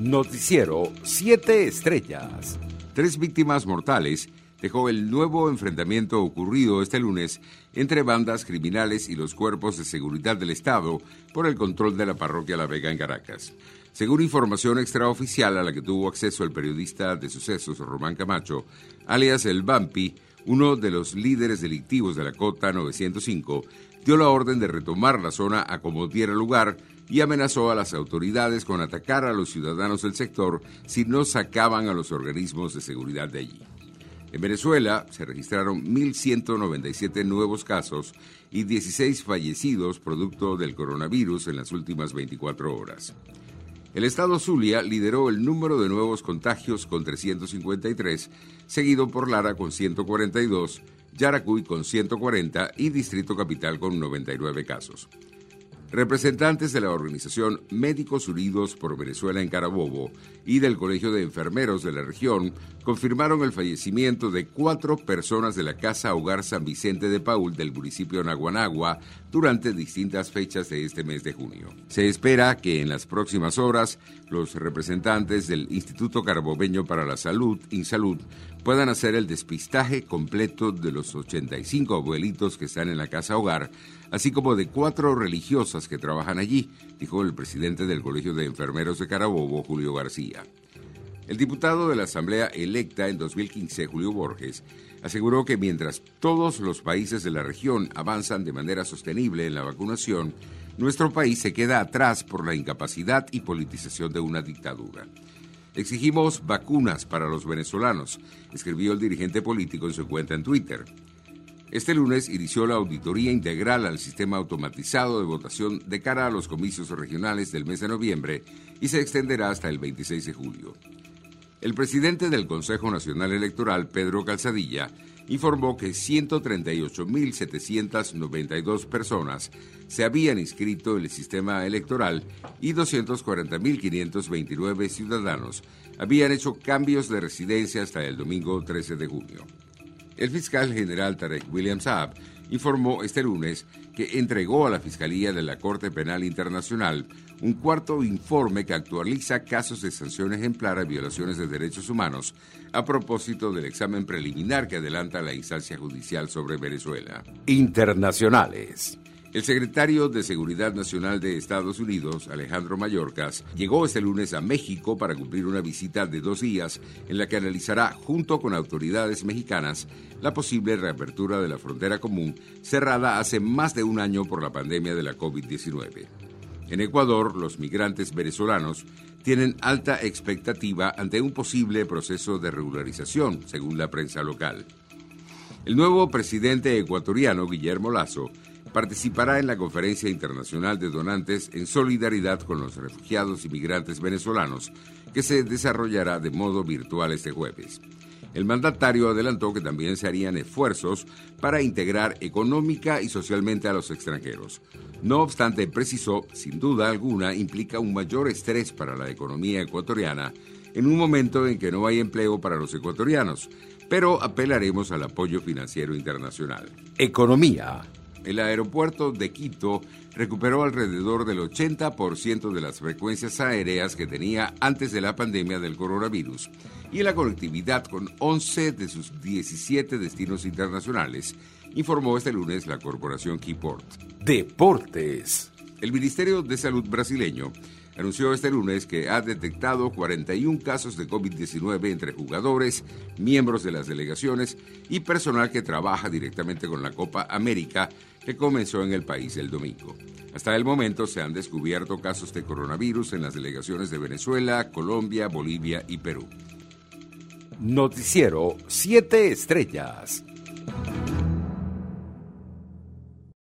Noticiero 7 Estrellas. Tres víctimas mortales dejó el nuevo enfrentamiento ocurrido este lunes entre bandas criminales y los cuerpos de seguridad del Estado por el control de la parroquia La Vega en Caracas. Según información extraoficial a la que tuvo acceso el periodista de sucesos Román Camacho, alias El Bampi, uno de los líderes delictivos de la Cota 905, dio la orden de retomar la zona a como diera lugar y amenazó a las autoridades con atacar a los ciudadanos del sector si no sacaban a los organismos de seguridad de allí. En Venezuela se registraron 1.197 nuevos casos y 16 fallecidos producto del coronavirus en las últimas 24 horas. El estado Zulia lideró el número de nuevos contagios con 353, seguido por Lara con 142, Yaracuy con 140 y Distrito Capital con 99 casos. Representantes de la organización Médicos Unidos por Venezuela en Carabobo y del Colegio de Enfermeros de la región confirmaron el fallecimiento de cuatro personas de la Casa Hogar San Vicente de Paul del municipio de Naguanagua durante distintas fechas de este mes de junio. Se espera que en las próximas horas los representantes del Instituto Carabobeño para la Salud, InSalud, puedan hacer el despistaje completo de los 85 abuelitos que están en la Casa Hogar, así como de cuatro religiosas que trabajan allí, dijo el presidente del Colegio de Enfermeros de Carabobo, Julio García. El diputado de la Asamblea electa en 2015, Julio Borges, aseguró que mientras todos los países de la región avanzan de manera sostenible en la vacunación, nuestro país se queda atrás por la incapacidad y politización de una dictadura. Exigimos vacunas para los venezolanos, escribió el dirigente político en su cuenta en Twitter. Este lunes inició la auditoría integral al sistema automatizado de votación de cara a los comicios regionales del mes de noviembre y se extenderá hasta el 26 de julio. El presidente del Consejo Nacional Electoral, Pedro Calzadilla, informó que 138.792 personas se habían inscrito en el sistema electoral y 240.529 ciudadanos habían hecho cambios de residencia hasta el domingo 13 de junio. El fiscal general Tarek William Saab informó este lunes que entregó a la Fiscalía de la Corte Penal Internacional un cuarto informe que actualiza casos de sanción ejemplar a violaciones de derechos humanos a propósito del examen preliminar que adelanta la instancia judicial sobre Venezuela. Internacionales. El secretario de Seguridad Nacional de Estados Unidos, Alejandro Mayorkas, llegó este lunes a México para cumplir una visita de dos días en la que analizará, junto con autoridades mexicanas, la posible reapertura de la frontera común cerrada hace más de un año por la pandemia de la COVID-19. En Ecuador, los migrantes venezolanos tienen alta expectativa ante un posible proceso de regularización, según la prensa local. El nuevo presidente ecuatoriano, Guillermo Lazo, participará en la Conferencia Internacional de Donantes en solidaridad con los refugiados y migrantes venezolanos, que se desarrollará de modo virtual este jueves. El mandatario adelantó que también se harían esfuerzos para integrar económica y socialmente a los extranjeros. No obstante, precisó, sin duda alguna, implica un mayor estrés para la economía ecuatoriana en un momento en que no hay empleo para los ecuatorianos, pero apelaremos al apoyo financiero internacional. Economía el aeropuerto de Quito recuperó alrededor del 80% de las frecuencias aéreas que tenía antes de la pandemia del coronavirus y la conectividad con 11 de sus 17 destinos internacionales, informó este lunes la corporación Keyport. Deportes. El Ministerio de Salud brasileño anunció este lunes que ha detectado 41 casos de COVID-19 entre jugadores, miembros de las delegaciones y personal que trabaja directamente con la Copa América que comenzó en el país el domingo. Hasta el momento se han descubierto casos de coronavirus en las delegaciones de Venezuela, Colombia, Bolivia y Perú. Noticiero 7 Estrellas.